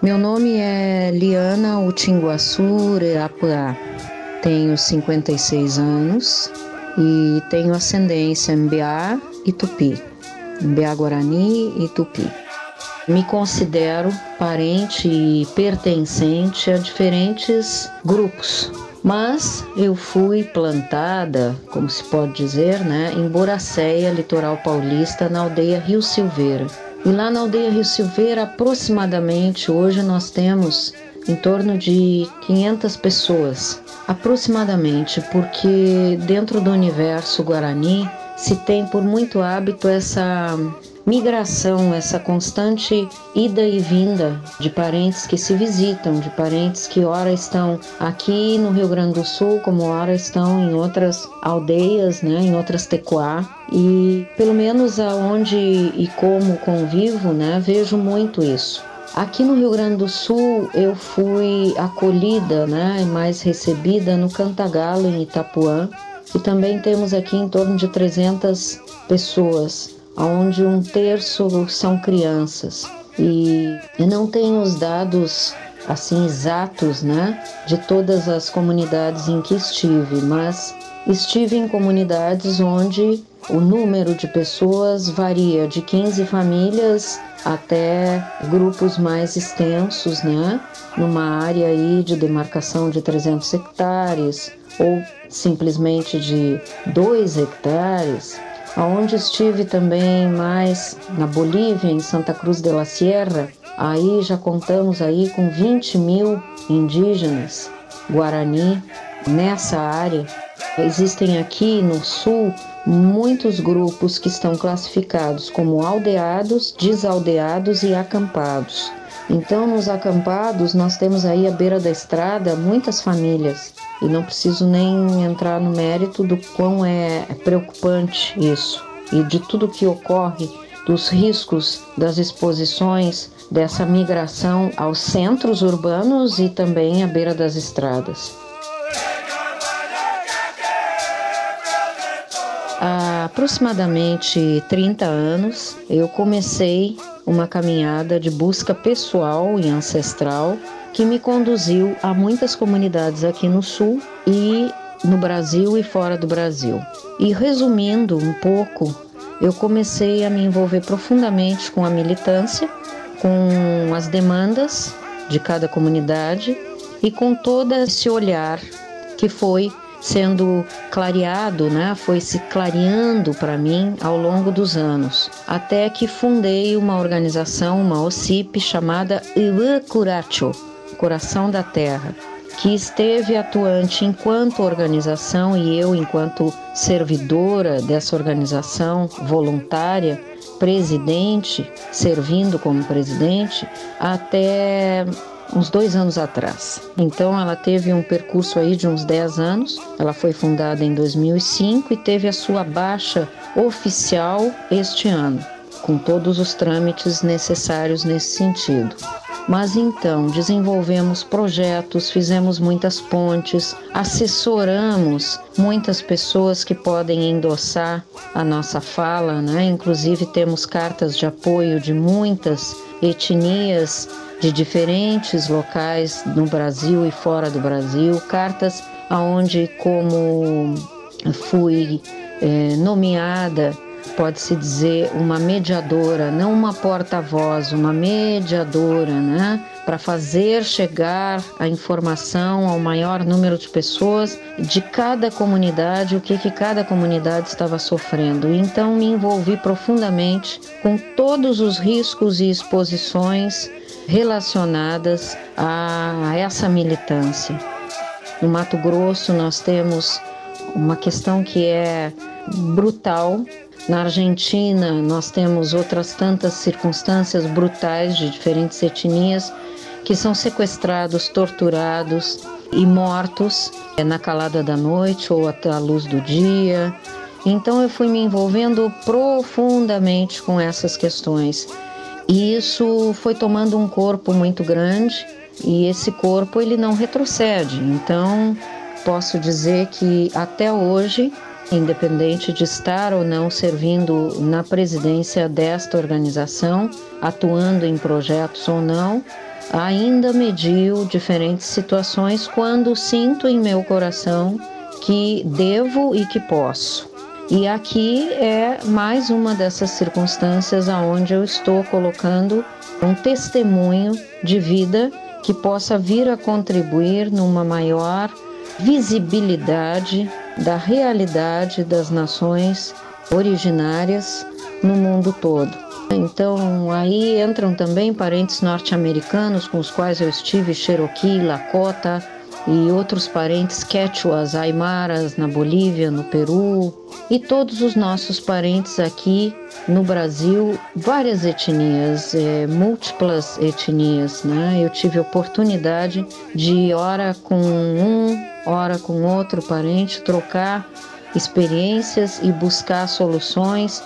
Meu nome é Liana Utinguaçu Reapuá. Tenho 56 anos e tenho ascendência Mbiá e Tupi. Mbiá Guarani e Tupi. Me considero parente e pertencente a diferentes grupos, mas eu fui plantada, como se pode dizer, né, em Boracéia, litoral paulista, na aldeia Rio Silveira. E lá na aldeia Rio Silveira, aproximadamente, hoje nós temos em torno de 500 pessoas, aproximadamente, porque dentro do universo guarani se tem por muito hábito essa migração, essa constante ida e vinda de parentes que se visitam, de parentes que ora estão aqui no Rio Grande do Sul, como ora estão em outras aldeias, né, em outras tecoá. E pelo menos aonde e como convivo, né, vejo muito isso. Aqui no Rio Grande do Sul eu fui acolhida, né, mais recebida no Cantagalo em Itapuã, e também temos aqui em torno de 300 pessoas onde um terço são crianças. E não tenho os dados assim exatos, né, de todas as comunidades em que estive, mas estive em comunidades onde o número de pessoas varia de 15 famílias até grupos mais extensos, né, numa área aí de demarcação de 300 hectares ou simplesmente de 2 hectares. Aonde estive também mais na Bolívia, em Santa Cruz de la Sierra, aí já contamos aí com 20 mil indígenas Guarani nessa área. Existem aqui no sul muitos grupos que estão classificados como aldeados, desaldeados e acampados. Então, nos acampados, nós temos aí à beira da estrada muitas famílias. E não preciso nem entrar no mérito do quão é preocupante isso e de tudo que ocorre, dos riscos das exposições, dessa migração aos centros urbanos e também à beira das estradas. Há aproximadamente 30 anos, eu comecei uma caminhada de busca pessoal e ancestral que me conduziu a muitas comunidades aqui no Sul e no Brasil e fora do Brasil. E resumindo um pouco, eu comecei a me envolver profundamente com a militância, com as demandas de cada comunidade e com todo esse olhar que foi sendo clareado, né, foi se clareando para mim ao longo dos anos, até que fundei uma organização, uma OCIP chamada Iwa Curacho, Coração da Terra, que esteve atuante enquanto organização e eu enquanto servidora dessa organização voluntária, presidente, servindo como presidente até uns dois anos atrás. Então ela teve um percurso aí de uns 10 anos. Ela foi fundada em 2005 e teve a sua baixa oficial este ano, com todos os trâmites necessários nesse sentido. Mas então desenvolvemos projetos, fizemos muitas pontes, assessoramos muitas pessoas que podem endossar a nossa fala, né? Inclusive temos cartas de apoio de muitas etnias de diferentes locais no Brasil e fora do Brasil, cartas aonde como fui é, nomeada pode-se dizer, uma mediadora, não uma porta-voz, uma mediadora, né? Para fazer chegar a informação ao maior número de pessoas de cada comunidade, o que, que cada comunidade estava sofrendo. Então, me envolvi profundamente com todos os riscos e exposições relacionadas a essa militância. No Mato Grosso, nós temos uma questão que é brutal, na Argentina, nós temos outras tantas circunstâncias brutais de diferentes etnias que são sequestrados, torturados e mortos é, na calada da noite ou até a luz do dia. Então eu fui me envolvendo profundamente com essas questões. E isso foi tomando um corpo muito grande e esse corpo ele não retrocede. Então posso dizer que até hoje independente de estar ou não servindo na presidência desta organização, atuando em projetos ou não, ainda mediu diferentes situações quando sinto em meu coração que devo e que posso. E aqui é mais uma dessas circunstâncias aonde eu estou colocando um testemunho de vida que possa vir a contribuir numa maior visibilidade da realidade das nações originárias no mundo todo. Então, aí entram também parentes norte-americanos com os quais eu estive, Cherokee, Lakota e outros parentes quechuas, aimaras na Bolívia, no Peru, e todos os nossos parentes aqui no Brasil, várias etnias, é, múltiplas etnias, né? Eu tive oportunidade de, ora com um, ora com outro parente, trocar experiências e buscar soluções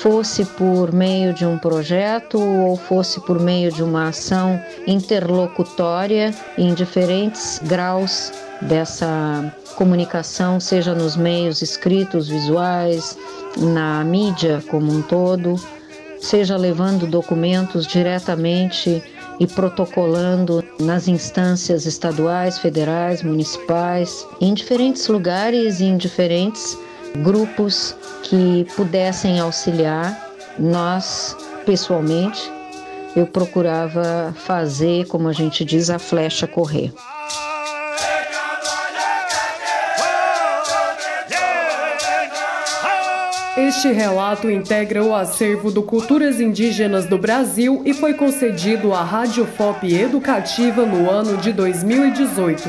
fosse por meio de um projeto ou fosse por meio de uma ação interlocutória em diferentes graus dessa comunicação, seja nos meios escritos, visuais, na mídia como um todo, seja levando documentos diretamente e protocolando nas instâncias estaduais, federais, municipais, em diferentes lugares e em diferentes grupos que pudessem auxiliar. Nós, pessoalmente, eu procurava fazer, como a gente diz, a flecha correr. Este relato integra o acervo do Culturas Indígenas do Brasil e foi concedido à Rádio FOP Educativa no ano de 2018.